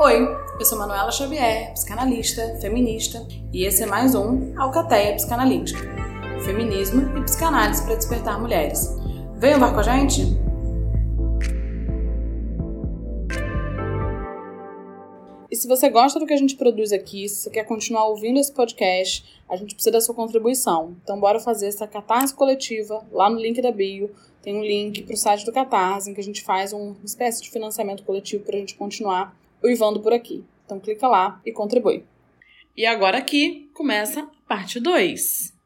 Oi, eu sou Manuela Xavier, psicanalista, feminista, e esse é mais um Alcateia Psicanalítica. Feminismo e psicanálise para despertar mulheres. Vem embarcar com a gente? E se você gosta do que a gente produz aqui, se você quer continuar ouvindo esse podcast, a gente precisa da sua contribuição. Então bora fazer essa catarse coletiva lá no link da bio. Tem um link para o site do Catarse, em que a gente faz uma espécie de financiamento coletivo para a gente continuar uivando por aqui. Então clica lá e contribui. E agora aqui começa a parte 2.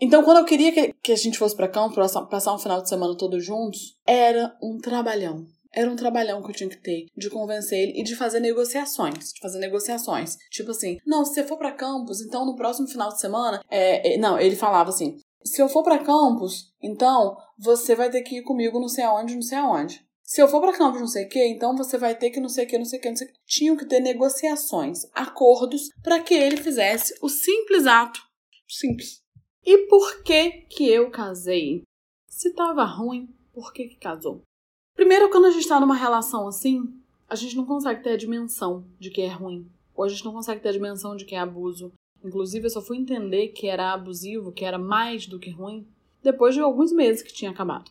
Então, quando eu queria que, que a gente fosse para campo, passar um final de semana todos juntos, era um trabalhão. Era um trabalhão que eu tinha que ter de convencer ele e de fazer negociações. De fazer negociações. Tipo assim, não, se você for para campus, então no próximo final de semana. É, é, não, ele falava assim: se eu for para campus, então você vai ter que ir comigo não sei aonde, não sei aonde. Se eu for para campus não sei o que, então você vai ter que não sei o que, não sei o que, não sei o que. Tinham que ter negociações, acordos, para que ele fizesse o simples ato. Simples. E por que que eu casei? Se tava ruim, por que que casou? Primeiro, quando a gente tá numa relação assim, a gente não consegue ter a dimensão de que é ruim. Ou a gente não consegue ter a dimensão de que é abuso. Inclusive, eu só fui entender que era abusivo, que era mais do que ruim, depois de alguns meses que tinha acabado.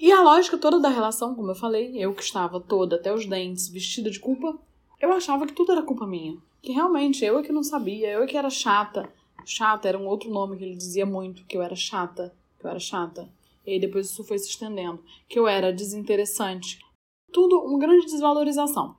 E a lógica toda da relação, como eu falei, eu que estava toda até os dentes, vestida de culpa, eu achava que tudo era culpa minha. Que realmente eu é que não sabia, eu é que era chata. Chata era um outro nome que ele dizia muito, que eu era chata, que eu era chata. E aí depois isso foi se estendendo, que eu era desinteressante. Tudo uma grande desvalorização.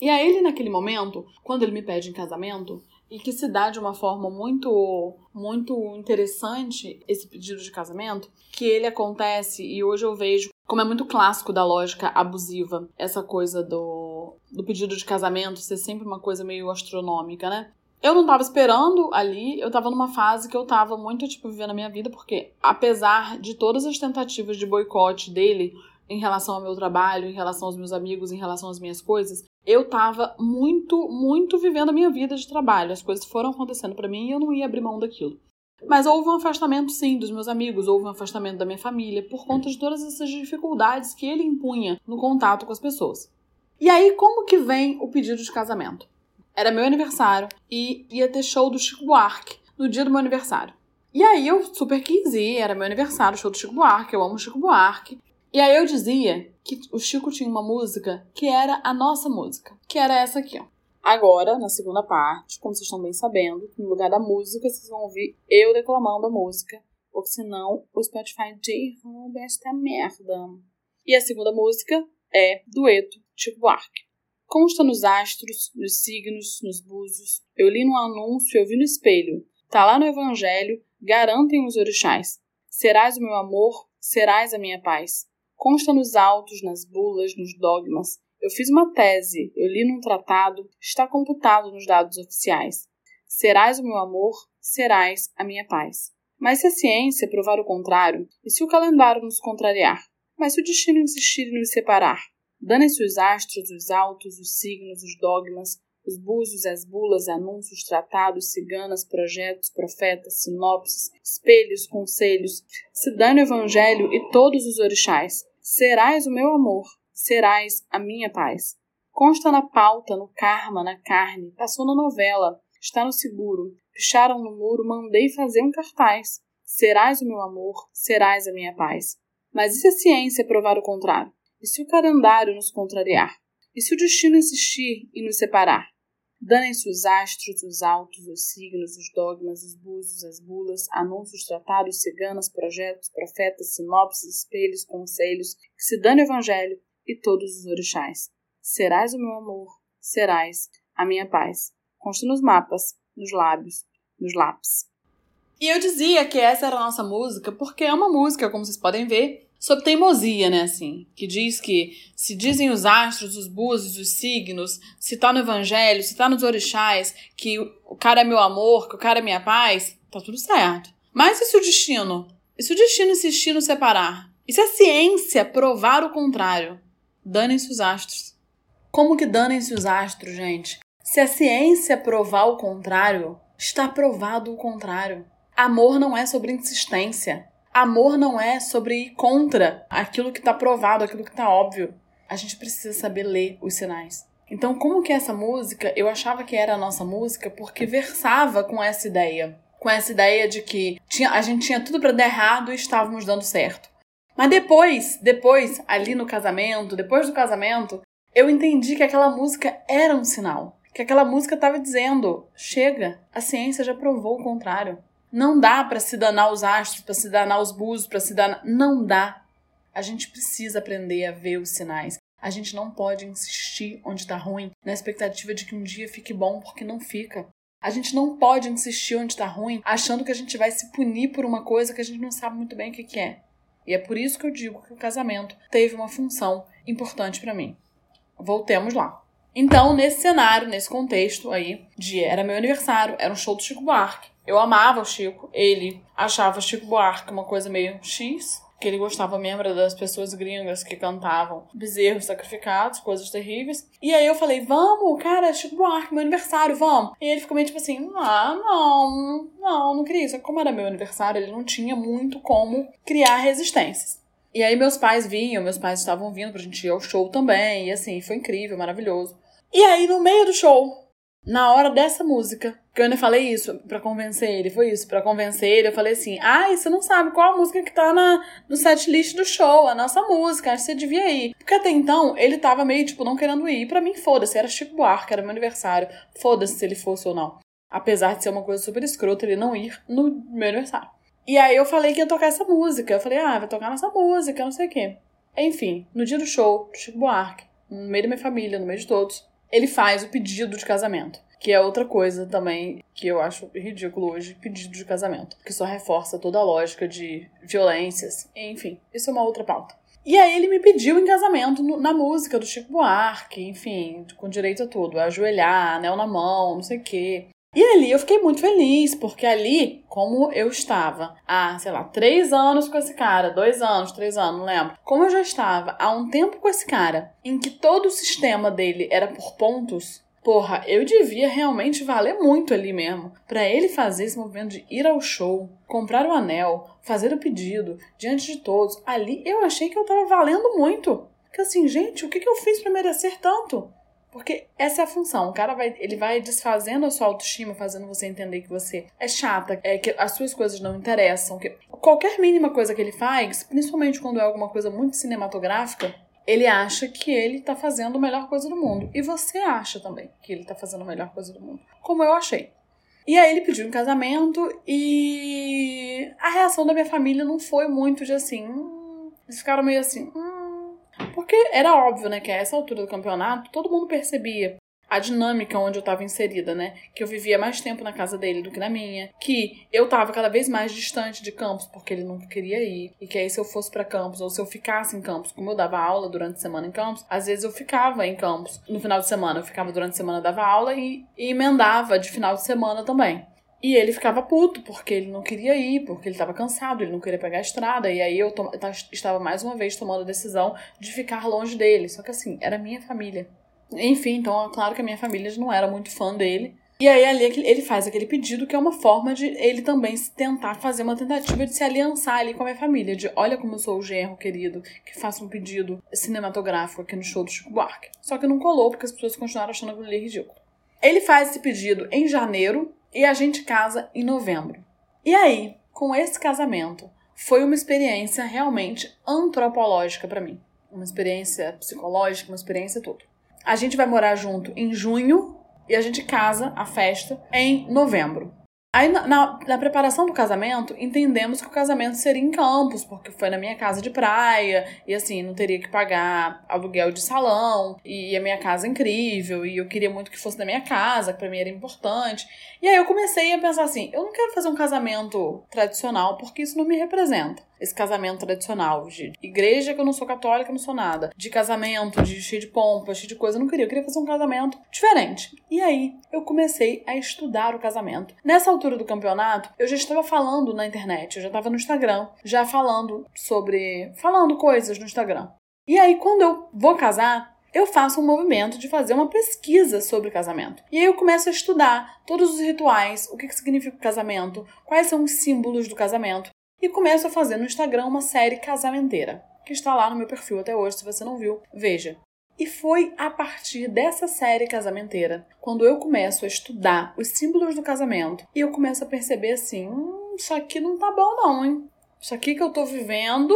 E aí ele naquele momento, quando ele me pede em casamento, e que se dá de uma forma muito muito interessante esse pedido de casamento, que ele acontece e hoje eu vejo como é muito clássico da lógica abusiva, essa coisa do, do pedido de casamento ser sempre uma coisa meio astronômica, né? Eu não tava esperando ali, eu tava numa fase que eu tava muito, tipo, vivendo a minha vida, porque apesar de todas as tentativas de boicote dele em relação ao meu trabalho, em relação aos meus amigos, em relação às minhas coisas, eu tava muito, muito vivendo a minha vida de trabalho. As coisas foram acontecendo para mim e eu não ia abrir mão daquilo. Mas houve um afastamento, sim, dos meus amigos, houve um afastamento da minha família, por conta de todas essas dificuldades que ele impunha no contato com as pessoas. E aí, como que vem o pedido de casamento? Era meu aniversário e ia ter show do Chico Buarque no dia do meu aniversário. E aí eu super quis ir, era meu aniversário, show do Chico Buarque, eu amo Chico Buarque. E aí eu dizia que o Chico tinha uma música que era a nossa música, que era essa aqui, ó. Agora, na segunda parte, como vocês estão bem sabendo, no lugar da música, vocês vão ouvir eu declamando a música, porque senão o Spotify derruba esta merda. E a segunda música é Dueto, Chico Buarque. Consta nos astros, nos signos, nos búzios. Eu li no anúncio, eu vi no espelho. Tá lá no Evangelho, garantem os orixás. Serás o meu amor, serás a minha paz. Consta nos autos, nas bulas, nos dogmas. Eu fiz uma tese, eu li num tratado, está computado nos dados oficiais. Serás o meu amor, serás a minha paz. Mas se a ciência provar o contrário, e se o calendário nos contrariar? Mas se o destino insistir em nos separar? Danem-se os astros, os autos, os signos, os dogmas, os búzios, as bulas, anúncios, tratados, ciganas, projetos, profetas, sinopses, espelhos, conselhos, se dane o evangelho e todos os orixás. Serás o meu amor, serás a minha paz. Consta na pauta, no karma, na carne, passou na novela, está no seguro. Picharam no muro, mandei fazer um cartaz. Serás o meu amor, serás a minha paz. Mas e se a ciência provar o contrário? E se o calendário nos contrariar? E se o destino insistir em nos separar? Danem-se os astros, os altos, os signos, os dogmas, os búzios, as bulas, anúncios, tratados, ciganas, projetos, profetas, sinopses, espelhos, conselhos, que se dane o evangelho e todos os orixás. Serás o meu amor, serás a minha paz. Consta nos mapas, nos lábios, nos lápis. E eu dizia que essa era a nossa música porque é uma música, como vocês podem ver, sobre teimosia, né, assim, que diz que se dizem os astros, os búzios, os signos, se tá no evangelho, se tá nos orixás, que o cara é meu amor, que o cara é minha paz, tá tudo certo. Mas e se o destino? E se o destino insistir no separar? E se a ciência provar o contrário? Danem-se os astros. Como que danem-se os astros, gente? Se a ciência provar o contrário, está provado o contrário. Amor não é sobre insistência. Amor não é sobre ir contra aquilo que está provado, aquilo que está óbvio. A gente precisa saber ler os sinais. Então, como que essa música, eu achava que era a nossa música porque versava com essa ideia. Com essa ideia de que tinha, a gente tinha tudo para dar errado e estávamos dando certo. Mas depois, depois, ali no casamento, depois do casamento, eu entendi que aquela música era um sinal. Que aquela música estava dizendo: chega, a ciência já provou o contrário. Não dá para se danar os astros, para se danar os búzios, para se danar. Não dá. A gente precisa aprender a ver os sinais. A gente não pode insistir onde está ruim, na expectativa de que um dia fique bom, porque não fica. A gente não pode insistir onde está ruim, achando que a gente vai se punir por uma coisa que a gente não sabe muito bem o que, que é. E é por isso que eu digo que o casamento teve uma função importante para mim. Voltemos lá. Então, nesse cenário, nesse contexto aí, de era meu aniversário, era um show do Chico Buarque. Eu amava o Chico, ele achava o Chico Buarque uma coisa meio X, que ele gostava mesmo das pessoas gringas que cantavam bezerros sacrificados, coisas terríveis. E aí eu falei, vamos, cara, Chico Buarque, meu aniversário, vamos. E ele ficou meio tipo assim, ah, não, não, não queria isso. Como era meu aniversário, ele não tinha muito como criar resistências. E aí meus pais vinham, meus pais estavam vindo pra gente ir ao show também, e assim, foi incrível, maravilhoso. E aí, no meio do show, na hora dessa música, que eu ainda falei isso para convencer ele, foi isso, para convencer ele, eu falei assim: "Ai, você não sabe qual a música que tá na no set list do show, a nossa música, acho que você devia ir". Porque até então ele tava meio tipo não querendo ir, para mim foda-se, era Chico Buarque, era meu aniversário, foda-se se ele fosse ou não. Apesar de ser uma coisa super escrota ele não ir no meu aniversário. E aí eu falei que ia tocar essa música. Eu falei: "Ah, vai tocar nossa música, não sei o quê". Enfim, no dia do show, Chico Buarque, no meio da minha família, no meio de todos, ele faz o pedido de casamento. Que é outra coisa também que eu acho ridículo hoje, pedido de casamento. Que só reforça toda a lógica de violências. Enfim, isso é uma outra pauta. E aí ele me pediu em casamento no, na música do Chico Buarque, enfim, com direito a tudo. Ajoelhar, anel na mão, não sei o quê. E ali eu fiquei muito feliz, porque ali, como eu estava há, sei lá, três anos com esse cara, dois anos, três anos, não lembro. Como eu já estava há um tempo com esse cara, em que todo o sistema dele era por pontos, porra, eu devia realmente valer muito ali mesmo. para ele fazer esse movimento de ir ao show, comprar o anel, fazer o pedido, diante de todos, ali eu achei que eu tava valendo muito. Porque assim, gente, o que, que eu fiz para merecer tanto? Porque essa é a função. O cara vai, ele vai desfazendo a sua autoestima, fazendo você entender que você é chata, é que as suas coisas não interessam, que qualquer mínima coisa que ele faz, principalmente quando é alguma coisa muito cinematográfica, ele acha que ele tá fazendo a melhor coisa do mundo. E você acha também que ele tá fazendo a melhor coisa do mundo. Como eu achei. E aí ele pediu um casamento e a reação da minha família não foi muito de assim. Hum, eles ficaram meio assim. Hum, porque era óbvio, né, que a essa altura do campeonato todo mundo percebia a dinâmica onde eu estava inserida, né? Que eu vivia mais tempo na casa dele do que na minha, que eu estava cada vez mais distante de campus porque ele nunca queria ir, e que aí se eu fosse para campus ou se eu ficasse em campus, como eu dava aula durante a semana em campus, às vezes eu ficava em campus no final de semana, eu ficava durante a semana dava aula e, e emendava de final de semana também. E ele ficava puto, porque ele não queria ir, porque ele estava cansado, ele não queria pegar a estrada. E aí eu estava mais uma vez tomando a decisão de ficar longe dele. Só que assim, era minha família. Enfim, então é claro que a minha família não era muito fã dele. E aí ali ele faz aquele pedido que é uma forma de ele também tentar fazer uma tentativa de se aliançar ali com a minha família. De olha como eu sou o genro querido que faça um pedido cinematográfico aqui no show do Chico Buarque. Só que não colou porque as pessoas continuaram achando aquilo ridículo. Ele faz esse pedido em janeiro e a gente casa em novembro. E aí, com esse casamento, foi uma experiência realmente antropológica para mim. Uma experiência psicológica, uma experiência tudo. A gente vai morar junto em junho e a gente casa a festa em novembro. Aí, na, na, na, preparação do casamento, entendemos que o casamento seria em Campos, porque foi na minha casa de praia, e assim, não teria que pagar aluguel de salão, e a minha casa é incrível, e eu queria muito que fosse na minha casa, que pra mim era importante. E aí eu comecei a pensar assim: eu não quero fazer um casamento tradicional, porque isso não me representa esse casamento tradicional de igreja que eu não sou católica, não sou nada, de casamento, de cheio de pompa, cheio de coisa, eu não queria, eu queria fazer um casamento diferente. E aí eu comecei a estudar o casamento. Nessa altura do campeonato, eu já estava falando na internet, eu já estava no Instagram, já falando sobre, falando coisas no Instagram. E aí quando eu vou casar, eu faço um movimento de fazer uma pesquisa sobre casamento. E aí eu começo a estudar todos os rituais, o que, que significa o casamento, quais são os símbolos do casamento e começo a fazer no Instagram uma série casamenteira, que está lá no meu perfil até hoje, se você não viu, veja. E foi a partir dessa série casamenteira, quando eu começo a estudar os símbolos do casamento, e eu começo a perceber assim: hum, isso aqui não tá bom, não, hein? Isso aqui que eu tô vivendo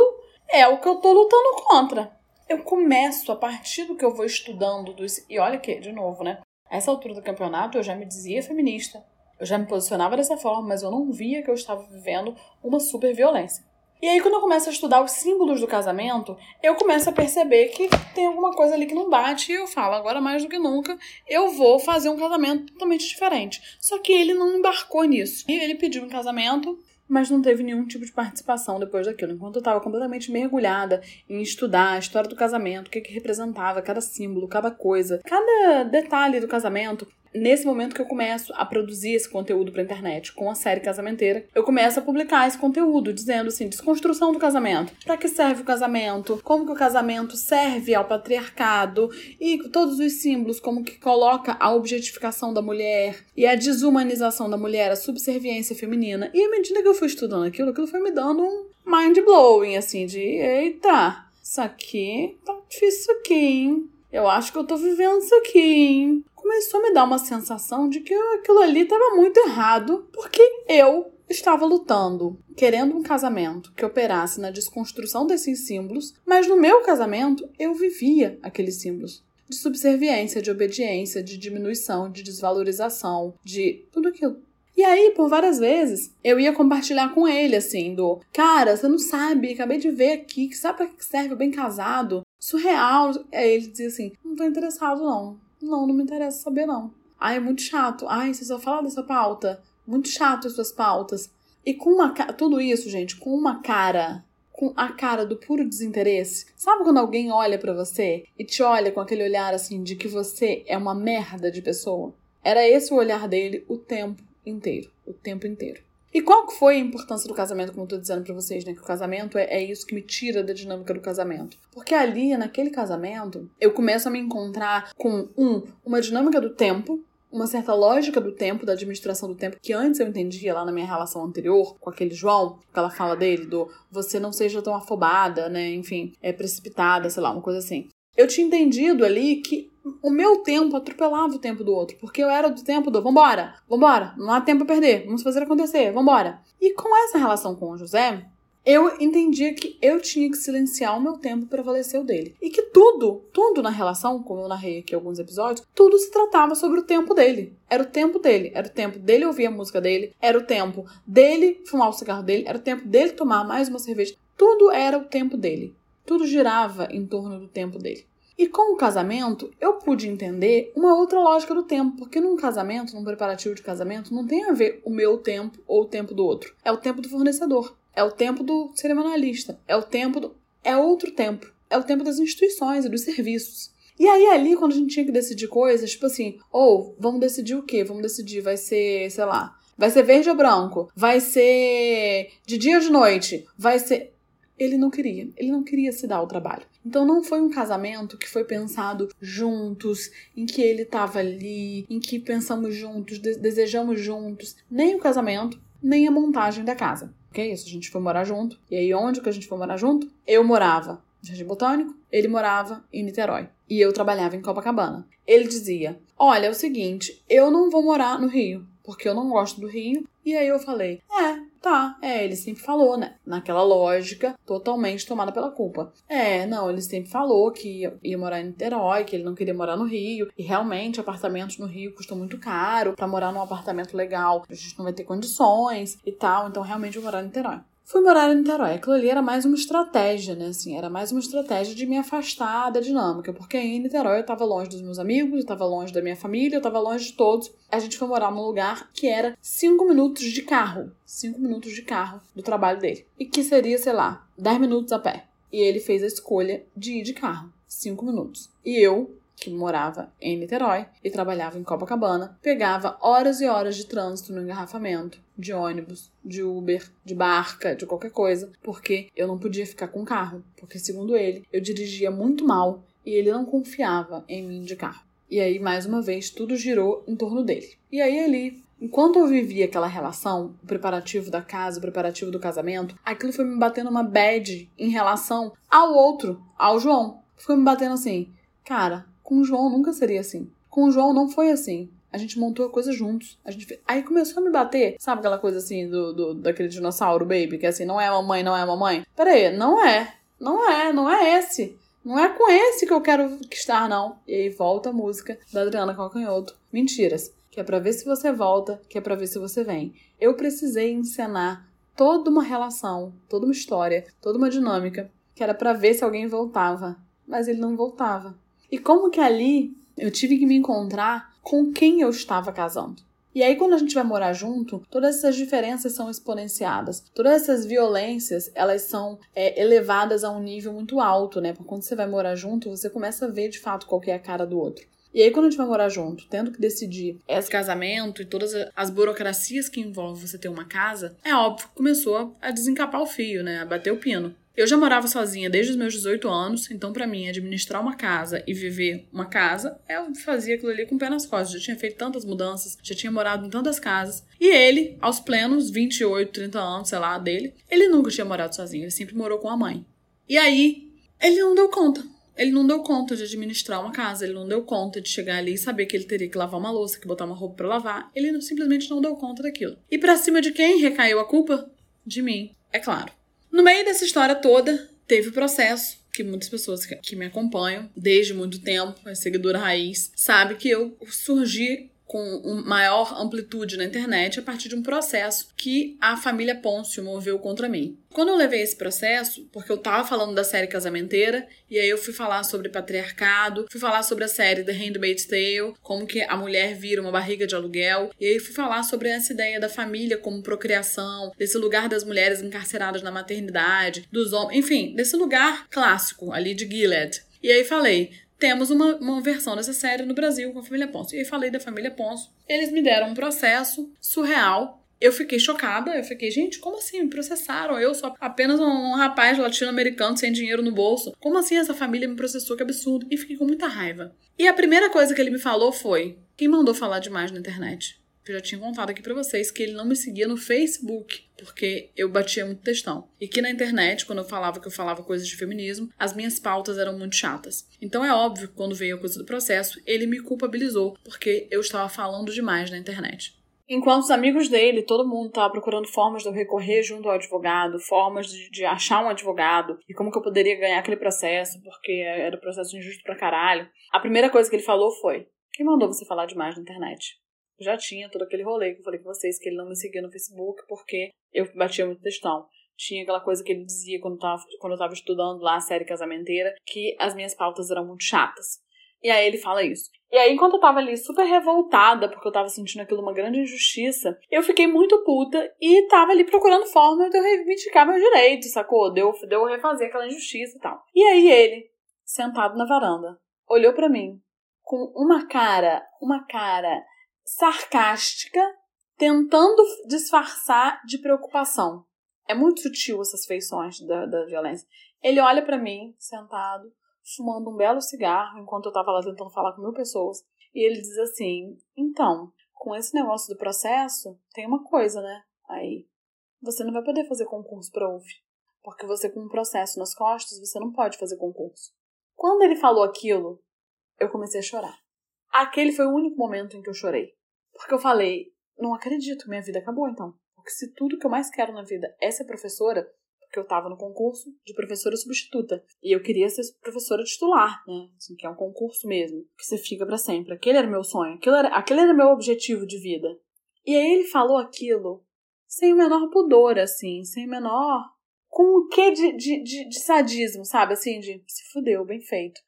é o que eu tô lutando contra. Eu começo a partir do que eu vou estudando dos. E olha que, de novo, né? A essa altura do campeonato eu já me dizia feminista. Eu já me posicionava dessa forma, mas eu não via que eu estava vivendo uma super violência. E aí, quando eu começo a estudar os símbolos do casamento, eu começo a perceber que tem alguma coisa ali que não bate e eu falo, agora mais do que nunca, eu vou fazer um casamento totalmente diferente. Só que ele não embarcou nisso. E ele pediu um casamento, mas não teve nenhum tipo de participação depois daquilo. Enquanto eu estava completamente mergulhada em estudar a história do casamento, o que, que representava cada símbolo, cada coisa, cada detalhe do casamento, Nesse momento que eu começo a produzir esse conteúdo para internet com a série casamenteira, eu começo a publicar esse conteúdo dizendo assim, desconstrução do casamento. Para que serve o casamento? Como que o casamento serve ao patriarcado e todos os símbolos como que coloca a objetificação da mulher e a desumanização da mulher, a subserviência feminina. E à medida que eu fui estudando aquilo, aquilo foi me dando um mind blowing assim de, eita, isso aqui tá difícil aqui, hein? Eu acho que eu tô vivendo isso aqui, hein? Começou a me dar uma sensação de que aquilo ali estava muito errado, porque eu estava lutando, querendo um casamento que operasse na desconstrução desses símbolos, mas no meu casamento eu vivia aqueles símbolos de subserviência, de obediência, de diminuição, de desvalorização, de tudo aquilo. E aí, por várias vezes, eu ia compartilhar com ele, assim, do cara, você não sabe, acabei de ver aqui, que sabe pra que serve o bem casado? Surreal. Aí ele dizia assim: não tô interessado, não. Não, não me interessa saber, não. Ai, é muito chato. Ai, você só fala dessa pauta. Muito chato as suas pautas. E com uma tudo isso, gente, com uma cara, com a cara do puro desinteresse. Sabe quando alguém olha para você e te olha com aquele olhar assim de que você é uma merda de pessoa? Era esse o olhar dele o tempo inteiro, o tempo inteiro. E qual que foi a importância do casamento, como eu tô dizendo para vocês, né? Que o casamento é, é, isso que me tira da dinâmica do casamento. Porque ali, naquele casamento, eu começo a me encontrar com, um, uma dinâmica do tempo, uma certa lógica do tempo, da administração do tempo, que antes eu entendia lá na minha relação anterior com aquele João, que ela fala dele, do você não seja tão afobada, né? Enfim, é precipitada, sei lá, uma coisa assim. Eu tinha entendido ali que o meu tempo atropelava o tempo do outro, porque eu era do tempo do vambora, vambora, não há tempo a perder, vamos fazer acontecer, vambora. E com essa relação com o José, eu entendia que eu tinha que silenciar o meu tempo para prevalecer o dele. E que tudo, tudo na relação, como eu narrei aqui alguns episódios, tudo se tratava sobre o tempo dele. Era o tempo dele, era o tempo dele ouvir a música dele, era o tempo dele fumar o cigarro dele, era o tempo dele tomar mais uma cerveja. Tudo era o tempo dele. Tudo girava em torno do tempo dele. E com o casamento, eu pude entender uma outra lógica do tempo, porque num casamento, num preparativo de casamento, não tem a ver o meu tempo ou o tempo do outro. É o tempo do fornecedor, é o tempo do cerimonialista, é o tempo do. É outro tempo. É o tempo das instituições e dos serviços. E aí, ali, quando a gente tinha que decidir coisas, tipo assim, ou oh, vamos decidir o quê? Vamos decidir, vai ser, sei lá, vai ser verde ou branco? Vai ser de dia ou de noite? Vai ser ele não queria. Ele não queria se dar o trabalho. Então não foi um casamento que foi pensado juntos, em que ele estava ali, em que pensamos juntos, de desejamos juntos. Nem o casamento, nem a montagem da casa. Que é isso, a gente foi morar junto. E aí onde que a gente foi morar junto? Eu morava no Jardim Botânico, ele morava em Niterói. E eu trabalhava em Copacabana. Ele dizia: Olha, é o seguinte, eu não vou morar no Rio, porque eu não gosto do Rio. E aí eu falei: É, Tá, é, ele sempre falou, né? Naquela lógica, totalmente tomada pela culpa. É, não, ele sempre falou que ia, morar em Niterói, que ele não queria morar no Rio. E realmente, apartamentos no Rio custam muito caro. para morar num apartamento legal, a gente não vai ter condições e tal. Então, realmente, eu vou morar em Niterói. Fui morar em Niterói. Aquilo ali era mais uma estratégia, né? Assim, era mais uma estratégia de me afastar da dinâmica. Porque em Niterói eu tava longe dos meus amigos, eu tava longe da minha família, eu tava longe de todos. A gente foi morar num lugar que era cinco minutos de carro. Cinco minutos de carro do trabalho dele. E que seria, sei lá, dez minutos a pé. E ele fez a escolha de ir de carro. Cinco minutos. E eu que morava em Niterói e trabalhava em Copacabana, pegava horas e horas de trânsito no engarrafamento, de ônibus, de Uber, de barca, de qualquer coisa, porque eu não podia ficar com carro, porque segundo ele, eu dirigia muito mal e ele não confiava em mim de carro. E aí, mais uma vez, tudo girou em torno dele. E aí, ali, enquanto eu vivia aquela relação, o preparativo da casa, o preparativo do casamento, aquilo foi me batendo uma bad em relação ao outro, ao João. Foi me batendo assim: Cara, com o João nunca seria assim. Com o João não foi assim. A gente montou a coisa juntos. A gente. Aí começou a me bater. Sabe aquela coisa assim do, do daquele dinossauro baby? Que é assim, não é mamãe, não é mamãe? Pera aí, não é. Não é, não é esse. Não é com esse que eu quero estar, não. E aí volta a música da Adriana Calcanhoto. Mentiras. Que é pra ver se você volta, que é pra ver se você vem. Eu precisei encenar toda uma relação, toda uma história, toda uma dinâmica, que era para ver se alguém voltava. Mas ele não voltava. E como que ali eu tive que me encontrar com quem eu estava casando. E aí, quando a gente vai morar junto, todas essas diferenças são exponenciadas. Todas essas violências, elas são é, elevadas a um nível muito alto, né? Porque quando você vai morar junto, você começa a ver de fato qual é a cara do outro. E aí, quando a gente vai morar junto, tendo que decidir esse casamento e todas as burocracias que envolvem você ter uma casa, é óbvio que começou a desencapar o fio, né? A bater o pino. Eu já morava sozinha desde os meus 18 anos, então para mim administrar uma casa e viver uma casa, eu fazia aquilo ali com o pé nas costas. Já tinha feito tantas mudanças, já tinha morado em tantas casas. E ele, aos plenos 28, 30 anos, sei lá, dele, ele nunca tinha morado sozinho, ele sempre morou com a mãe. E aí, ele não deu conta. Ele não deu conta de administrar uma casa, ele não deu conta de chegar ali e saber que ele teria que lavar uma louça, que botar uma roupa para lavar. Ele simplesmente não deu conta daquilo. E para cima de quem recaiu a culpa? De mim, é claro. No meio dessa história toda, teve o processo que muitas pessoas que me acompanham desde muito tempo, a seguidora raiz, sabe que eu surgi com maior amplitude na internet a partir de um processo que a família Pôncio moveu contra mim. Quando eu levei esse processo, porque eu tava falando da série Casamenteira, e aí eu fui falar sobre patriarcado, fui falar sobre a série The Handmaid's Tale, como que a mulher vira uma barriga de aluguel, e aí fui falar sobre essa ideia da família como procriação, desse lugar das mulheres encarceradas na maternidade, dos homens, enfim, desse lugar clássico ali de Gilead. E aí falei, temos uma, uma versão dessa série no Brasil com a família Ponce. E falei da família Ponce. Eles me deram um processo surreal. Eu fiquei chocada, eu fiquei, gente, como assim? Me processaram? Eu sou apenas um rapaz latino-americano sem dinheiro no bolso. Como assim essa família me processou? Que absurdo. E fiquei com muita raiva. E a primeira coisa que ele me falou foi: quem mandou falar demais na internet? Eu já tinha contado aqui para vocês que ele não me seguia no Facebook, porque eu batia muito textão. E que na internet, quando eu falava que eu falava coisas de feminismo, as minhas pautas eram muito chatas. Então é óbvio que quando veio a coisa do processo, ele me culpabilizou, porque eu estava falando demais na internet. Enquanto os amigos dele, todo mundo estava procurando formas de eu recorrer junto ao advogado, formas de, de, achar um advogado e como que eu poderia ganhar aquele processo, porque era um processo injusto pra caralho. A primeira coisa que ele falou foi: Quem mandou você falar demais na internet? Já tinha todo aquele rolê que eu falei com vocês, que ele não me seguia no Facebook porque eu batia muito textão. Tinha aquela coisa que ele dizia quando, tava, quando eu tava estudando lá a série Casamenteira, que as minhas pautas eram muito chatas. E aí ele fala isso. E aí, enquanto eu tava ali super revoltada, porque eu tava sentindo aquilo uma grande injustiça, eu fiquei muito puta e tava ali procurando forma de eu reivindicar meu direito, sacou? Deu de, eu refazer aquela injustiça e tal. E aí ele, sentado na varanda, olhou para mim com uma cara, uma cara sarcástica, tentando disfarçar de preocupação. É muito sutil essas feições da, da violência. Ele olha para mim, sentado, fumando um belo cigarro, enquanto eu tava lá tentando falar com mil pessoas, e ele diz assim: Então, com esse negócio do processo, tem uma coisa, né? Aí, você não vai poder fazer concurso para UF, porque você com um processo nas costas, você não pode fazer concurso. Quando ele falou aquilo, eu comecei a chorar. Aquele foi o único momento em que eu chorei. Porque eu falei, não acredito, minha vida acabou então. Porque se tudo que eu mais quero na vida é ser professora, porque eu tava no concurso de professora substituta. E eu queria ser professora titular, né? Assim, que é um concurso mesmo, que você fica para sempre. Aquele era meu sonho, aquele era, aquele era meu objetivo de vida. E aí ele falou aquilo sem o menor pudor, assim, sem o menor. com o quê de, de, de, de sadismo, sabe? Assim, de se fudeu, bem feito.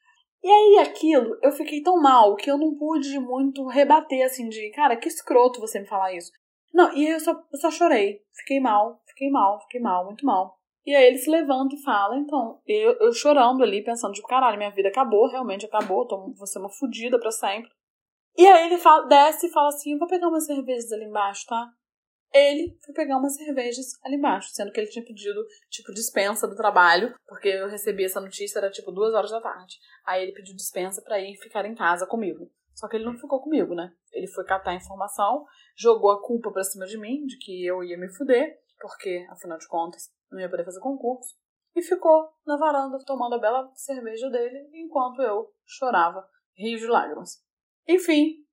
E aí aquilo, eu fiquei tão mal que eu não pude muito rebater assim de, cara, que escroto você me falar isso. Não, e eu só, eu só chorei. Fiquei mal, fiquei mal, fiquei mal, muito mal. E aí ele se levanta e fala, então, eu, eu chorando ali, pensando, tipo, caralho, minha vida acabou, realmente acabou, tô, vou ser uma fodida pra sempre. E aí ele fala, desce e fala assim, eu vou pegar umas cervejas ali embaixo, tá? Ele foi pegar umas cervejas ali embaixo, sendo que ele tinha pedido, tipo, dispensa do trabalho, porque eu recebi essa notícia, era tipo duas horas da tarde. Aí ele pediu dispensa para ir ficar em casa comigo. Só que ele não ficou comigo, né? Ele foi catar informação, jogou a culpa pra cima de mim, de que eu ia me fuder, porque, afinal de contas, não ia poder fazer concurso. e ficou na varanda tomando a bela cerveja dele enquanto eu chorava, rio de lágrimas. Enfim,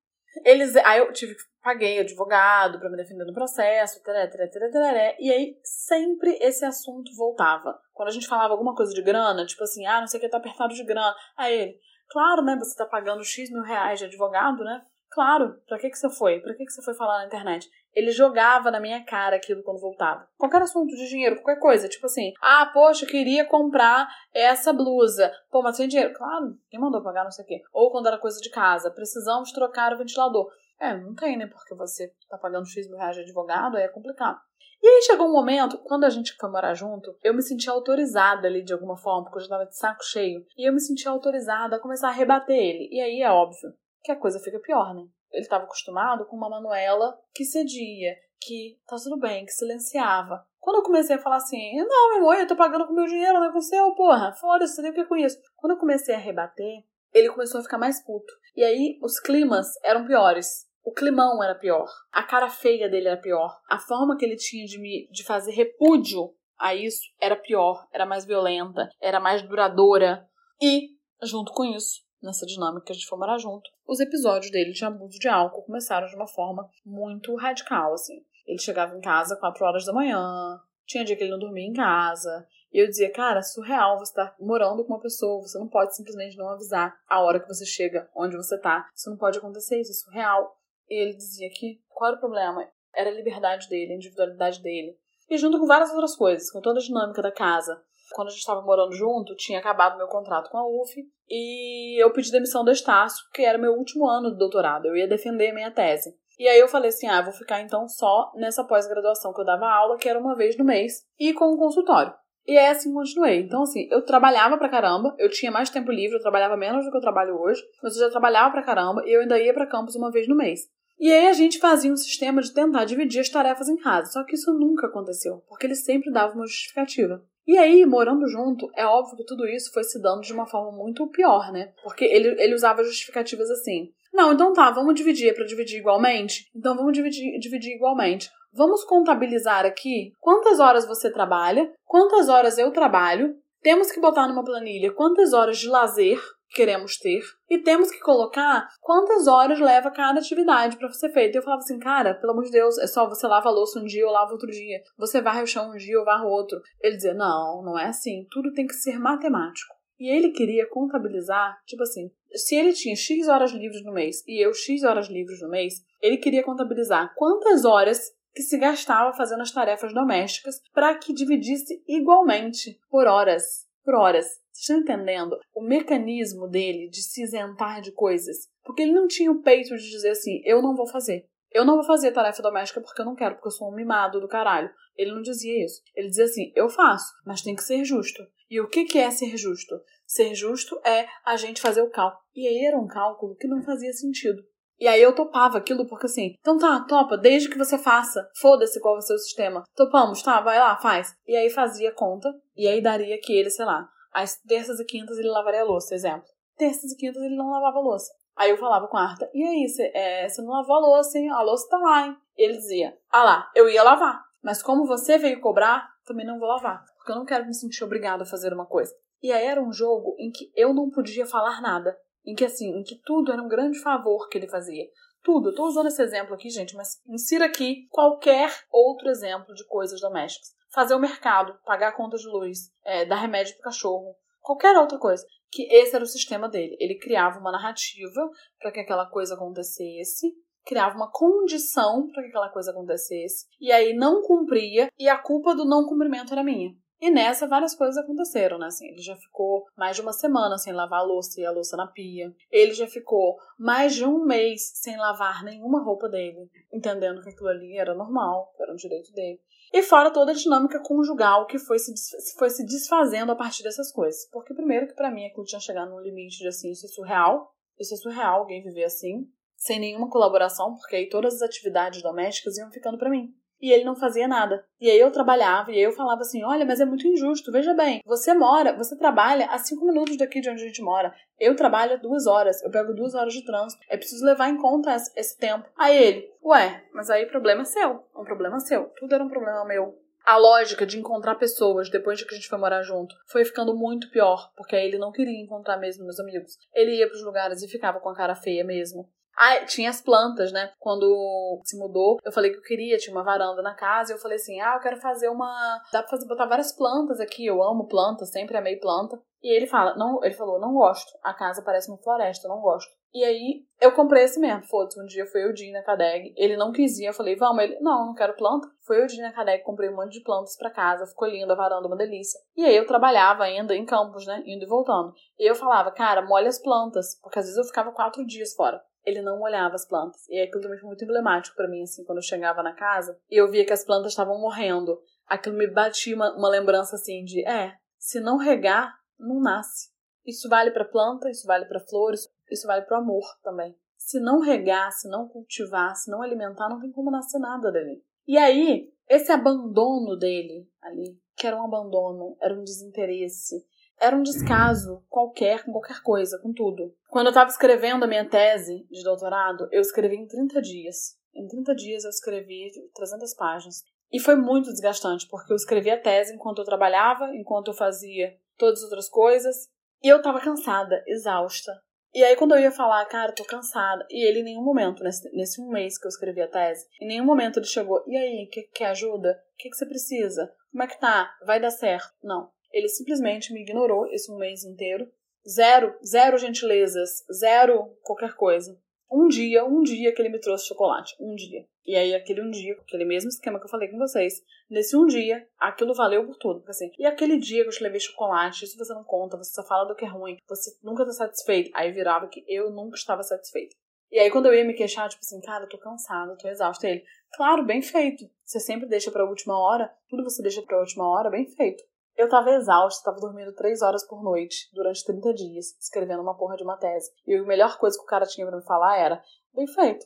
eles. Aí eu tive paguei advogado para me defender no processo, taré, taré, taré, e aí sempre esse assunto voltava. Quando a gente falava alguma coisa de grana, tipo assim, ah, não sei o que, tá apertado de grana. Aí ele, claro, né, você tá pagando X mil reais de advogado, né? Claro, pra que que você foi? Pra que que você foi falar na internet? Ele jogava na minha cara aquilo quando voltava. Qualquer assunto de dinheiro, qualquer coisa. Tipo assim, ah, poxa, eu queria comprar essa blusa. Pô, mas sem dinheiro. Claro, quem mandou pagar não sei o quê. Ou quando era coisa de casa, precisamos trocar o ventilador. É, não tem, né? Porque você tá pagando X mil reais de advogado, aí é complicado. E aí chegou um momento, quando a gente foi morar junto, eu me senti autorizada ali de alguma forma, porque eu já tava de saco cheio. E eu me senti autorizada a começar a rebater ele. E aí é óbvio que a coisa fica pior, né? Ele estava acostumado com uma Manuela que cedia, que tá tudo bem, que silenciava. Quando eu comecei a falar assim, não, meu amor, eu tô pagando com meu dinheiro, não é com o seu, porra, foda-se, você tem o que com isso? Quando eu comecei a rebater, ele começou a ficar mais puto. E aí os climas eram piores. O climão era pior. A cara feia dele era pior. A forma que ele tinha de me de fazer repúdio a isso era pior, era mais violenta, era mais duradoura. E, junto com isso, nessa dinâmica que a gente foi morar junto, os episódios dele de abuso de álcool começaram de uma forma muito radical, assim. Ele chegava em casa 4 horas da manhã, tinha dia que ele não dormia em casa. E eu dizia, cara, surreal você estar tá morando com uma pessoa, você não pode simplesmente não avisar a hora que você chega, onde você tá. Isso não pode acontecer, isso é surreal. E ele dizia que qual era o problema? Era a liberdade dele, a individualidade dele. E junto com várias outras coisas, com toda a dinâmica da casa. Quando a gente estava morando junto, tinha acabado meu contrato com a UF e eu pedi demissão do Estácio, que era meu último ano de doutorado. Eu ia defender minha tese. E aí eu falei assim: ah, vou ficar então só nessa pós-graduação que eu dava aula, que era uma vez no mês, e com um consultório. E é assim continuei. Então, assim, eu trabalhava pra caramba, eu tinha mais tempo livre, eu trabalhava menos do que eu trabalho hoje, mas eu já trabalhava pra caramba e eu ainda ia pra campus uma vez no mês. E aí a gente fazia um sistema de tentar dividir as tarefas em casa, só que isso nunca aconteceu, porque ele sempre dava uma justificativa. E aí, morando junto, é óbvio que tudo isso foi se dando de uma forma muito pior, né? Porque ele, ele usava justificativas assim. Não, então tá, vamos dividir para dividir igualmente? Então vamos dividir, dividir igualmente. Vamos contabilizar aqui quantas horas você trabalha, quantas horas eu trabalho. Temos que botar numa planilha quantas horas de lazer queremos ter e temos que colocar quantas horas leva cada atividade para ser feita. Eu falava assim, cara, pelo amor de Deus, é só você lava a louça um dia, eu lavo outro dia. Você varre o chão um dia, eu varro outro. Ele dizia, não, não é assim. Tudo tem que ser matemático. E ele queria contabilizar, tipo assim, se ele tinha X horas livres no mês e eu X horas livres no mês, ele queria contabilizar quantas horas que se gastava fazendo as tarefas domésticas para que dividisse igualmente por horas. Por horas. Vocês estão entendendo o mecanismo dele de se isentar de coisas? Porque ele não tinha o peito de dizer assim: eu não vou fazer. Eu não vou fazer tarefa doméstica porque eu não quero, porque eu sou um mimado do caralho. Ele não dizia isso. Ele dizia assim: eu faço, mas tem que ser justo. E o que, que é ser justo? Ser justo é a gente fazer o cálculo. E aí era um cálculo que não fazia sentido. E aí eu topava aquilo porque assim, então tá, topa, desde que você faça, foda-se qual vai ser o sistema. Topamos, tá, vai lá, faz. E aí fazia conta, e aí daria que ele, sei lá, às terças e quintas ele lavaria a louça, exemplo. Terças e quintas ele não lavava a louça. Aí eu falava com a Arta, e aí, você é, não lavou a louça, hein? A louça tá lá, hein? Ele dizia, ah lá, eu ia lavar. Mas como você veio cobrar, também não vou lavar. Porque eu não quero me sentir obrigado a fazer uma coisa. E aí era um jogo em que eu não podia falar nada. Em que, assim, em que tudo era um grande favor que ele fazia. Tudo. Tô usando esse exemplo aqui, gente, mas insira aqui qualquer outro exemplo de coisas domésticas fazer o mercado, pagar a conta de luz, é, dar remédio pro cachorro, qualquer outra coisa. Que esse era o sistema dele. Ele criava uma narrativa para que aquela coisa acontecesse, criava uma condição para que aquela coisa acontecesse, e aí não cumpria, e a culpa do não cumprimento era minha. E nessa várias coisas aconteceram, né? Assim, ele já ficou mais de uma semana sem lavar a louça e a louça na pia. Ele já ficou mais de um mês sem lavar nenhuma roupa dele, entendendo que aquilo ali era normal, era um direito dele. E fora toda a dinâmica conjugal que foi se, foi se desfazendo a partir dessas coisas. Porque, primeiro, que para mim aquilo tinha chegado num limite de assim, isso é surreal. Isso é surreal alguém viver assim, sem nenhuma colaboração, porque aí todas as atividades domésticas iam ficando para mim e ele não fazia nada. E aí eu trabalhava e eu falava assim: olha, mas é muito injusto, veja bem, você mora, você trabalha a cinco minutos daqui de onde a gente mora. Eu trabalho duas horas, eu pego duas horas de trânsito. É preciso levar em conta esse tempo. Aí ele, ué, mas aí problema é seu, é um problema seu. Tudo era um problema meu. a lógica de encontrar pessoas depois de que a gente foi morar junto foi ficando muito pior, porque aí ele não queria encontrar mesmo meus amigos. Ele ia pros lugares e ficava com a cara feia mesmo. Ah, tinha as plantas, né? Quando se mudou, eu falei que eu queria, tinha uma varanda na casa, e eu falei assim: ah, eu quero fazer uma. Dá pra fazer, botar várias plantas aqui, eu amo plantas, sempre amei planta. E ele fala, não, ele falou, não gosto. A casa parece uma floresta, não gosto. E aí eu comprei esse mesmo. Foda-se, um dia foi o dia na Cadeg. Ele não quis ir, eu falei, vamos. Ele, não, não quero planta. Foi o dia na Cadeg, comprei um monte de plantas pra casa, ficou linda, a varanda, uma delícia. E aí eu trabalhava ainda em campos, né? Indo e voltando. E eu falava, cara, molha as plantas, porque às vezes eu ficava quatro dias fora ele não molhava as plantas. E aquilo também foi muito emblemático para mim, assim, quando eu chegava na casa e eu via que as plantas estavam morrendo. Aquilo me batia uma, uma lembrança, assim, de, é, se não regar, não nasce. Isso vale para planta, isso vale para flores, isso vale para o amor também. Se não regar, se não cultivar, se não alimentar, não tem como nascer nada dele. E aí, esse abandono dele ali, que era um abandono, era um desinteresse, era um descaso qualquer com qualquer coisa, com tudo. Quando eu estava escrevendo a minha tese de doutorado, eu escrevi em 30 dias. Em 30 dias eu escrevi 300 páginas. E foi muito desgastante, porque eu escrevi a tese enquanto eu trabalhava, enquanto eu fazia todas as outras coisas, e eu tava cansada, exausta. E aí, quando eu ia falar, cara, tô cansada, e ele em nenhum momento, nesse, nesse um mês que eu escrevi a tese, em nenhum momento ele chegou, e aí, que, que ajuda? O que, que você precisa? Como é que tá? Vai dar certo? Não. Ele simplesmente me ignorou esse um mês inteiro. Zero, zero gentilezas, zero qualquer coisa. Um dia, um dia que ele me trouxe chocolate. Um dia. E aí, aquele um dia, aquele mesmo esquema que eu falei com vocês, nesse um dia, aquilo valeu por tudo. Porque, assim, e aquele dia que eu te levei chocolate, isso você não conta, você só fala do que é ruim, você nunca tá satisfeito. Aí virava que eu nunca estava satisfeito. E aí, quando eu ia me queixar, tipo assim, cara, eu tô cansada, tô exausta. Ele, claro, bem feito. Você sempre deixa pra última hora, tudo você deixa pra última hora, bem feito. Eu tava exausta, tava dormindo três horas por noite durante 30 dias, escrevendo uma porra de uma tese. E a melhor coisa que o cara tinha para me falar era: bem feito.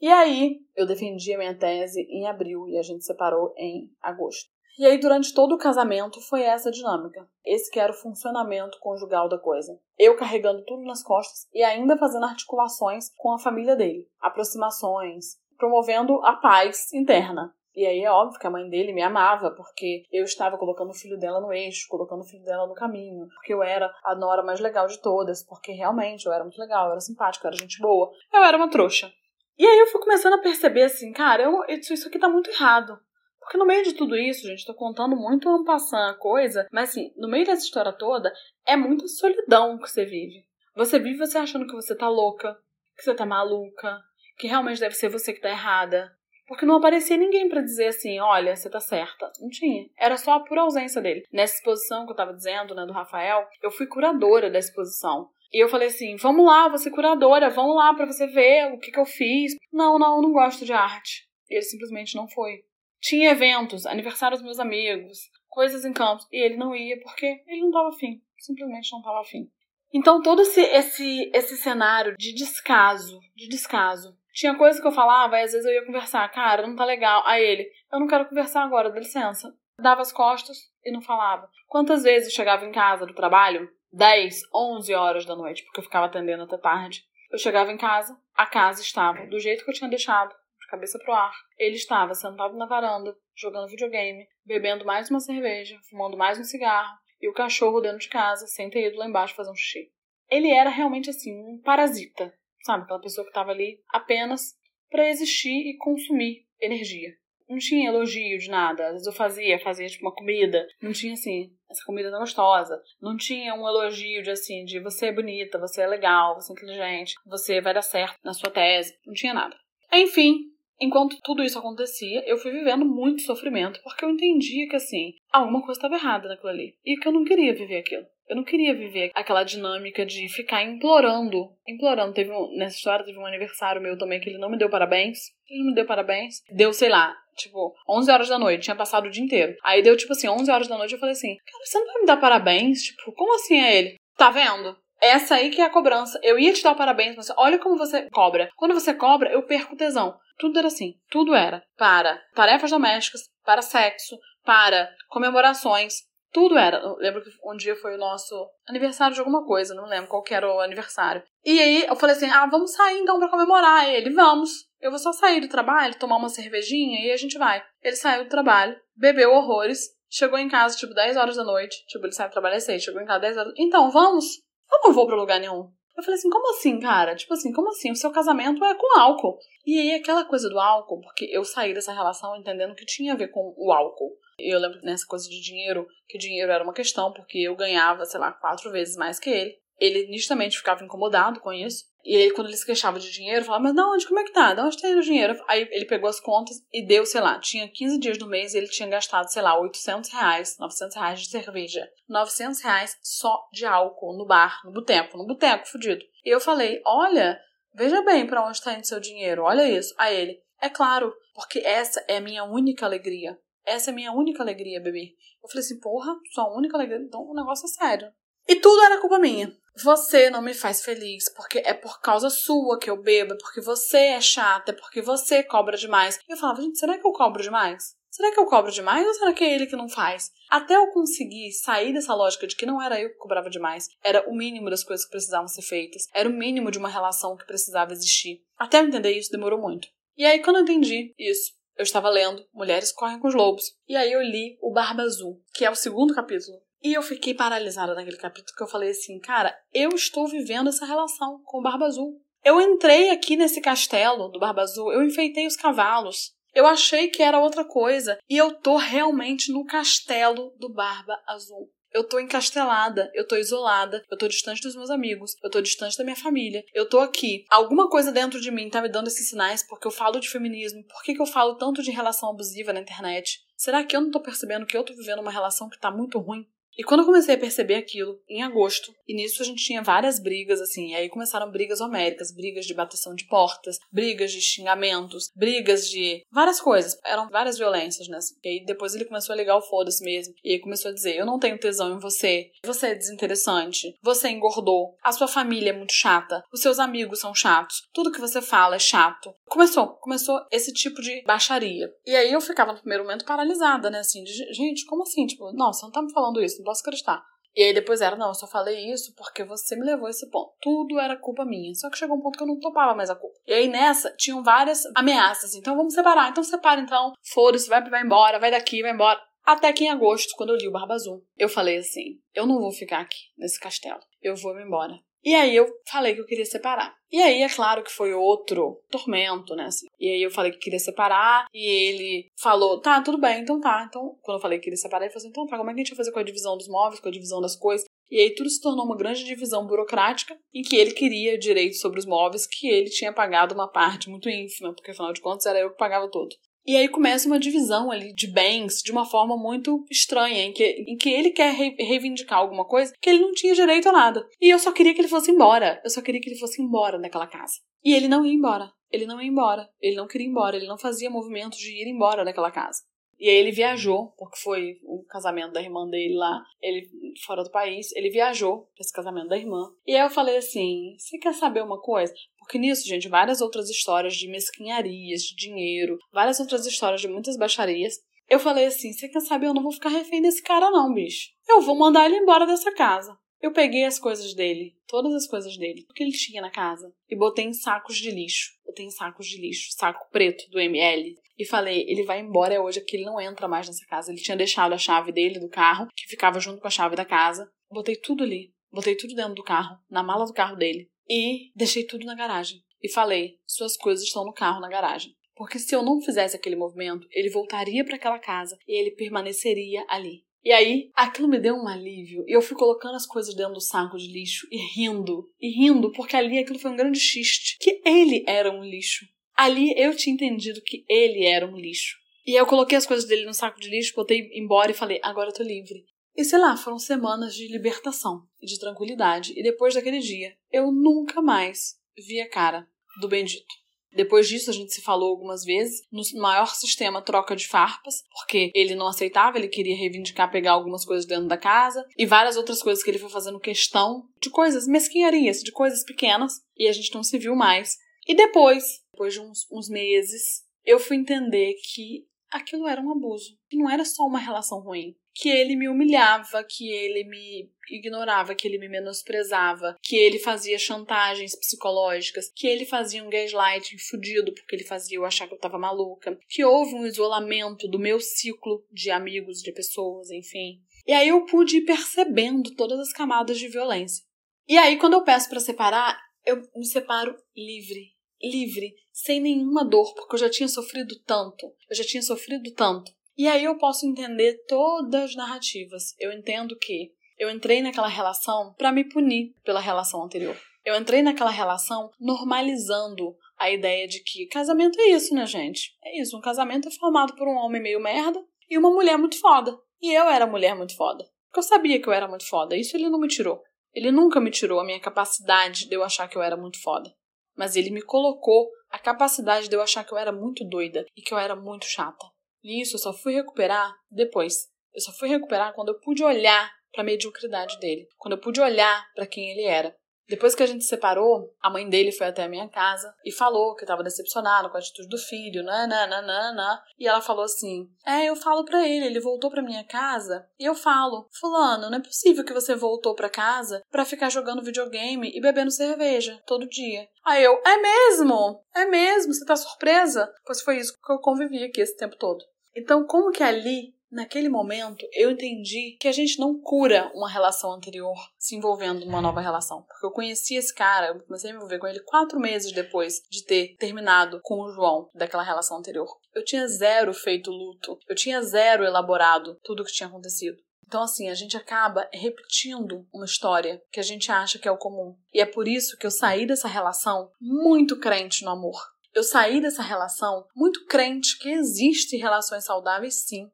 E aí, eu defendi a minha tese em abril e a gente separou em agosto. E aí, durante todo o casamento, foi essa dinâmica. Esse que era o funcionamento conjugal da coisa. Eu carregando tudo nas costas e ainda fazendo articulações com a família dele. Aproximações, promovendo a paz interna. E aí é óbvio que a mãe dele me amava, porque eu estava colocando o filho dela no eixo, colocando o filho dela no caminho, porque eu era a nora mais legal de todas, porque realmente eu era muito legal, eu era simpática, eu era gente boa. Eu era uma trouxa. E aí eu fui começando a perceber assim, cara, eu, isso, aqui tá muito errado. Porque no meio de tudo isso, gente, tô contando muito um passando a coisa, mas assim, no meio dessa história toda, é muita solidão que você vive. Você vive você achando que você tá louca, que você tá maluca, que realmente deve ser você que tá errada, porque não aparecia ninguém para dizer assim, olha, você tá certa. Não tinha. Era só a pura ausência dele. Nessa exposição que eu tava dizendo, né, do Rafael, eu fui curadora da exposição. E eu falei assim: vamos lá, você curadora, vamos lá para você ver o que, que eu fiz. Não, não, não gosto de arte. E ele simplesmente não foi. Tinha eventos, aniversários dos meus amigos, coisas em campos. E ele não ia porque ele não tava afim. Simplesmente não tava afim. Então todo esse, esse, esse cenário de descaso, de descaso, tinha coisas que eu falava e às vezes eu ia conversar, cara, não tá legal. Aí ele, eu não quero conversar agora, dá licença. Dava as costas e não falava. Quantas vezes eu chegava em casa do trabalho? 10, 11 horas da noite, porque eu ficava atendendo até tarde. Eu chegava em casa, a casa estava do jeito que eu tinha deixado, de cabeça pro ar. Ele estava sentado na varanda, jogando videogame, bebendo mais uma cerveja, fumando mais um cigarro, e o cachorro dentro de casa, sem ter ido lá embaixo fazer um xixi. Ele era realmente assim, um parasita. Sabe? Aquela pessoa que estava ali apenas para existir e consumir energia. Não tinha elogio de nada. Às vezes eu fazia, fazia tipo uma comida. Não tinha assim, essa comida tá gostosa. Não tinha um elogio de assim, de você é bonita, você é legal, você é inteligente, você vai dar certo na sua tese. Não tinha nada. Enfim, enquanto tudo isso acontecia, eu fui vivendo muito sofrimento, porque eu entendia que assim, alguma coisa estava errada naquilo ali. E que eu não queria viver aquilo. Eu não queria viver aquela dinâmica de ficar implorando. Implorando. Teve um, nessa história teve um aniversário meu também que ele não me deu parabéns. Ele não me deu parabéns. Deu, sei lá, tipo, 11 horas da noite, tinha passado o dia inteiro. Aí deu, tipo assim, 11 horas da noite, eu falei assim, cara, você não vai me dar parabéns? Tipo, como assim é ele? Tá vendo? Essa aí que é a cobrança. Eu ia te dar parabéns, mas olha como você cobra. Quando você cobra, eu perco tesão. Tudo era assim. Tudo era para tarefas domésticas, para sexo, para comemorações, tudo era. Eu lembro que um dia foi o nosso aniversário de alguma coisa, não lembro qual era o aniversário. E aí eu falei assim: ah, vamos sair então pra comemorar. Ele, vamos. Eu vou só sair do trabalho, tomar uma cervejinha e a gente vai. Ele saiu do trabalho, bebeu horrores, chegou em casa, tipo, 10 horas da noite. Tipo, ele sabe trabalhar às 6, chegou em casa 10 horas. Então, vamos? Eu não vou pra lugar nenhum. Eu falei assim, como assim, cara? Tipo assim, como assim? O seu casamento é com álcool. E aí, aquela coisa do álcool, porque eu saí dessa relação entendendo que tinha a ver com o álcool. Eu lembro nessa coisa de dinheiro, que dinheiro era uma questão, porque eu ganhava, sei lá, quatro vezes mais que ele. Ele nitidamente ficava incomodado com isso. E aí, quando ele se queixava de dinheiro, falava, mas não, onde, como é que tá? De onde tem o dinheiro? Aí ele pegou as contas e deu, sei lá, tinha 15 dias no mês e ele tinha gastado, sei lá, 800 reais, 900 reais de cerveja. 900 reais só de álcool no bar, no boteco, no boteco, fudido. E eu falei, olha, veja bem para onde tá indo seu dinheiro, olha isso. Aí ele, é claro, porque essa é a minha única alegria. Essa é a minha única alegria, bebê. Eu falei assim, porra, sua única alegria, então o negócio é sério. E tudo era culpa minha. Você não me faz feliz, porque é por causa sua que eu bebo, é porque você é chata, é porque você cobra demais. E eu falava, gente, será que eu cobro demais? Será que eu cobro demais ou será que é ele que não faz? Até eu conseguir sair dessa lógica de que não era eu que cobrava demais, era o mínimo das coisas que precisavam ser feitas, era o mínimo de uma relação que precisava existir. Até eu entender isso demorou muito. E aí, quando eu entendi isso, eu estava lendo Mulheres Correm com os Lobos. E aí eu li O Barba Azul, que é o segundo capítulo. E eu fiquei paralisada naquele capítulo que eu falei assim, cara, eu estou vivendo essa relação com o Barba Azul. Eu entrei aqui nesse castelo do Barba Azul, eu enfeitei os cavalos. Eu achei que era outra coisa e eu tô realmente no castelo do Barba Azul. Eu tô encastelada, eu tô isolada, eu tô distante dos meus amigos, eu tô distante da minha família, eu tô aqui. Alguma coisa dentro de mim tá me dando esses sinais porque eu falo de feminismo, por que, que eu falo tanto de relação abusiva na internet? Será que eu não tô percebendo que eu tô vivendo uma relação que tá muito ruim? E quando eu comecei a perceber aquilo, em agosto, e nisso a gente tinha várias brigas, assim, e aí começaram brigas homéricas, brigas de bateção de portas, brigas de xingamentos, brigas de várias coisas. Eram várias violências, né? E aí depois ele começou a ligar o foda-se mesmo. E aí começou a dizer: Eu não tenho tesão em você, você é desinteressante, você engordou, a sua família é muito chata, os seus amigos são chatos, tudo que você fala é chato. Começou, começou esse tipo de baixaria. E aí eu ficava no primeiro momento paralisada, né? Assim, de, gente, como assim? Tipo, não, você não tá me falando isso não posso acreditar. E aí depois era, não, eu só falei isso porque você me levou a esse ponto. Tudo era culpa minha. Só que chegou um ponto que eu não topava mais a culpa. E aí nessa, tinham várias ameaças. Então vamos separar. Então separa então. Foda-se, vai, vai embora, vai daqui, vai embora. Até que em agosto, quando eu li o Barba Azul, eu falei assim: eu não vou ficar aqui nesse castelo. Eu vou me embora. E aí eu falei que eu queria separar. E aí é claro que foi outro tormento, né? Assim. E aí eu falei que queria separar, e ele falou: tá, tudo bem, então tá. Então, quando eu falei que queria separar, ele falou assim: então tá, como é que a gente vai fazer com a divisão dos móveis, com a divisão das coisas? E aí tudo se tornou uma grande divisão burocrática em que ele queria direito sobre os móveis que ele tinha pagado uma parte muito ínfima, porque afinal de contas era eu que pagava todo. E aí começa uma divisão ali de bens de uma forma muito estranha, em que, em que ele quer re reivindicar alguma coisa que ele não tinha direito a nada. E eu só queria que ele fosse embora. Eu só queria que ele fosse embora daquela casa. E ele não ia embora. Ele não ia embora. Ele não queria ir embora. Ele não fazia movimento de ir embora daquela casa. E aí ele viajou, porque foi o casamento da irmã dele lá, ele fora do país, ele viajou para esse casamento da irmã. E aí eu falei assim: "Você quer saber uma coisa? Porque nisso, gente, várias outras histórias de mesquinharias, de dinheiro, várias outras histórias de muitas baixarias. Eu falei assim: "Você quer saber? Eu não vou ficar refém desse cara não, bicho. Eu vou mandar ele embora dessa casa." Eu peguei as coisas dele, todas as coisas dele, o que ele tinha na casa, e botei em sacos de lixo. Botei em sacos de lixo, saco preto do ML. E falei, ele vai embora hoje, que ele não entra mais nessa casa. Ele tinha deixado a chave dele do carro, que ficava junto com a chave da casa. Botei tudo ali. Botei tudo dentro do carro, na mala do carro dele. E deixei tudo na garagem. E falei, suas coisas estão no carro na garagem. Porque se eu não fizesse aquele movimento, ele voltaria para aquela casa e ele permaneceria ali. E aí, aquilo me deu um alívio. E eu fui colocando as coisas dentro do saco de lixo e rindo. E rindo, porque ali aquilo foi um grande xiste. Que ele era um lixo. Ali eu tinha entendido que ele era um lixo. E eu coloquei as coisas dele no saco de lixo, botei embora e falei: agora eu tô livre. E sei lá, foram semanas de libertação e de tranquilidade. E depois daquele dia, eu nunca mais vi a cara do bendito. Depois disso, a gente se falou algumas vezes no maior sistema troca de farpas, porque ele não aceitava, ele queria reivindicar pegar algumas coisas dentro da casa e várias outras coisas que ele foi fazendo questão de coisas, mesquinharias, de coisas pequenas, e a gente não se viu mais. E depois, depois de uns, uns meses, eu fui entender que aquilo era um abuso, que não era só uma relação ruim, que ele me humilhava, que ele me ignorava, que ele me menosprezava, que ele fazia chantagens psicológicas, que ele fazia um gaslighting fudido porque ele fazia eu achar que eu tava maluca, que houve um isolamento do meu ciclo de amigos, de pessoas, enfim. E aí eu pude ir percebendo todas as camadas de violência. E aí quando eu peço para separar, eu me separo livre, livre, sem nenhuma dor, porque eu já tinha sofrido tanto, eu já tinha sofrido tanto. E aí eu posso entender todas as narrativas. Eu entendo que eu entrei naquela relação para me punir pela relação anterior. Eu entrei naquela relação normalizando a ideia de que casamento é isso, né, gente? É isso, um casamento é formado por um homem meio merda e uma mulher muito foda. E eu era mulher muito foda. Porque eu sabia que eu era muito foda. Isso ele não me tirou. Ele nunca me tirou a minha capacidade de eu achar que eu era muito foda. Mas ele me colocou a capacidade de eu achar que eu era muito doida e que eu era muito chata. E isso eu só fui recuperar depois. Eu só fui recuperar quando eu pude olhar para a mediocridade dele, quando eu pude olhar para quem ele era. Depois que a gente se separou, a mãe dele foi até a minha casa e falou que estava decepcionada com a atitude do filho, nananana. E ela falou assim: É, eu falo para ele, ele voltou para minha casa e eu falo: Fulano, não é possível que você voltou para casa para ficar jogando videogame e bebendo cerveja todo dia. Aí eu: É mesmo? É mesmo? Você tá surpresa? Pois foi isso que eu convivi aqui esse tempo todo. Então, como que ali Naquele momento, eu entendi que a gente não cura uma relação anterior se envolvendo numa nova relação. Porque eu conheci esse cara, eu comecei a me envolver com ele quatro meses depois de ter terminado com o João daquela relação anterior. Eu tinha zero feito luto, eu tinha zero elaborado tudo o que tinha acontecido. Então, assim, a gente acaba repetindo uma história que a gente acha que é o comum. E é por isso que eu saí dessa relação muito crente no amor. Eu saí dessa relação muito crente que existe relações saudáveis, sim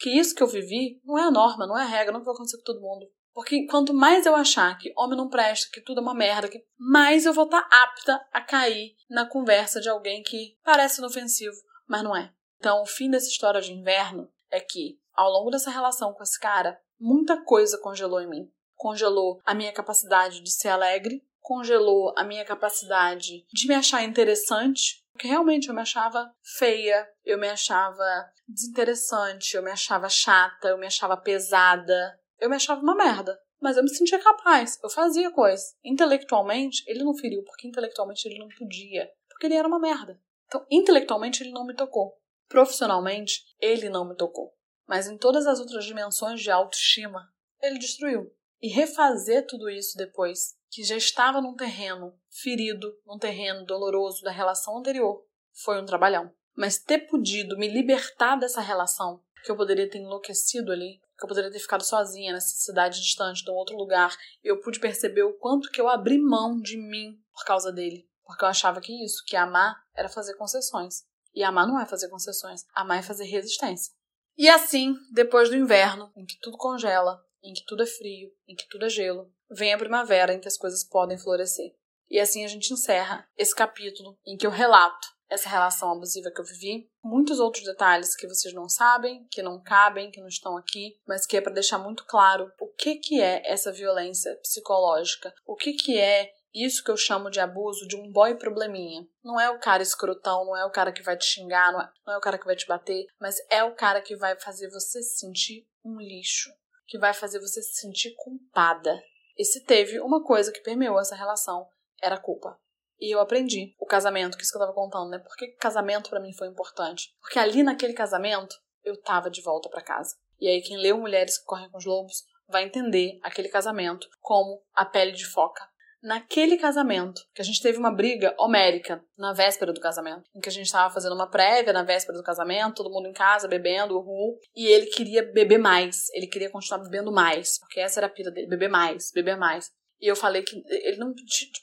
que isso que eu vivi não é a norma, não é a regra, não vai acontecer com todo mundo. Porque quanto mais eu achar que homem não presta, que tudo é uma merda, que mais eu vou estar tá apta a cair na conversa de alguém que parece inofensivo, mas não é. Então, o fim dessa história de inverno é que, ao longo dessa relação com esse cara, muita coisa congelou em mim. Congelou a minha capacidade de ser alegre, congelou a minha capacidade de me achar interessante, porque realmente eu me achava feia, eu me achava desinteressante, eu me achava chata, eu me achava pesada, eu me achava uma merda. Mas eu me sentia capaz, eu fazia coisas. Intelectualmente, ele não feriu, porque intelectualmente ele não podia, porque ele era uma merda. Então, intelectualmente, ele não me tocou. Profissionalmente, ele não me tocou. Mas em todas as outras dimensões de autoestima, ele destruiu. E refazer tudo isso depois que já estava num terreno ferido, num terreno doloroso da relação anterior, foi um trabalhão. Mas ter podido me libertar dessa relação, que eu poderia ter enlouquecido ali, que eu poderia ter ficado sozinha nessa cidade distante, de um outro lugar, eu pude perceber o quanto que eu abri mão de mim por causa dele. Porque eu achava que isso, que amar era fazer concessões. E amar não é fazer concessões, amar é fazer resistência. E assim, depois do inverno, em que tudo congela, em que tudo é frio, em que tudo é gelo, vem a primavera em que as coisas podem florescer. E assim a gente encerra esse capítulo em que eu relato essa relação abusiva que eu vivi, muitos outros detalhes que vocês não sabem, que não cabem, que não estão aqui, mas que é para deixar muito claro o que que é essa violência psicológica, o que que é isso que eu chamo de abuso de um boy probleminha. Não é o cara escrotão, não é o cara que vai te xingar, não é, não é o cara que vai te bater, mas é o cara que vai fazer você se sentir um lixo, que vai fazer você se sentir culpada. E se teve uma coisa que permeou essa relação, era a culpa. E eu aprendi o casamento, que isso que eu tava contando, né? Por que casamento para mim foi importante? Porque ali naquele casamento, eu tava de volta para casa. E aí quem leu Mulheres que Correm com os Lobos vai entender aquele casamento como a pele de foca naquele casamento, que a gente teve uma briga homérica na véspera do casamento, em que a gente estava fazendo uma prévia na véspera do casamento, todo mundo em casa bebendo, uhul, e ele queria beber mais, ele queria continuar bebendo mais, porque essa era a pira dele, beber mais, beber mais. E eu falei que ele não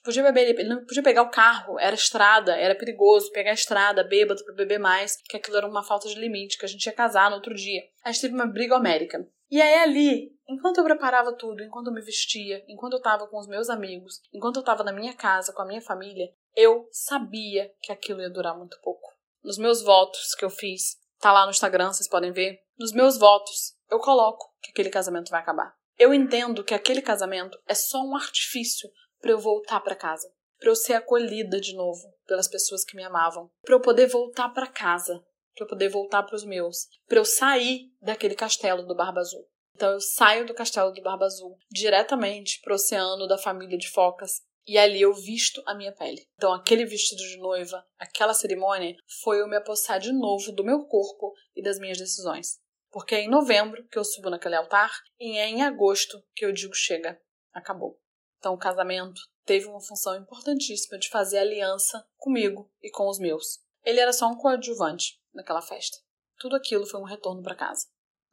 podia beber, ele não podia pegar o carro, era estrada, era perigoso pegar a estrada, bêbado pra beber mais, que aquilo era uma falta de limite, que a gente ia casar no outro dia. A gente teve uma briga homérica. E aí ali, enquanto eu preparava tudo, enquanto eu me vestia, enquanto eu tava com os meus amigos, enquanto eu tava na minha casa com a minha família, eu sabia que aquilo ia durar muito pouco. Nos meus votos que eu fiz, tá lá no Instagram, vocês podem ver. Nos meus votos, eu coloco que aquele casamento vai acabar. Eu entendo que aquele casamento é só um artifício para eu voltar para casa, para eu ser acolhida de novo pelas pessoas que me amavam, para eu poder voltar para casa, para eu poder voltar para os meus, para eu sair daquele castelo do Barba Azul. Então eu saio do castelo do Barba Azul diretamente pro oceano da família de focas e ali eu visto a minha pele. Então aquele vestido de noiva, aquela cerimônia, foi eu me apossar de novo do meu corpo e das minhas decisões. Porque é em novembro que eu subo naquele altar e é em agosto que eu digo chega, acabou. Então o casamento teve uma função importantíssima de fazer aliança comigo e com os meus. Ele era só um coadjuvante naquela festa. Tudo aquilo foi um retorno para casa.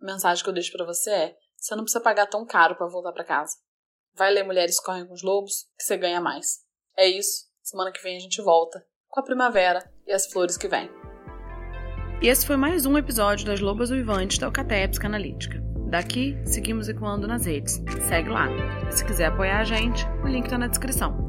A mensagem que eu deixo para você é: você não precisa pagar tão caro para voltar para casa. Vai ler Mulheres Correm com os Lobos, que você ganha mais. É isso. Semana que vem a gente volta com a primavera e as flores que vêm. E esse foi mais um episódio das Lobas Uivantes da Alcateia Psicanalítica. Daqui, seguimos ecoando nas redes. Segue lá. Se quiser apoiar a gente, o link está na descrição.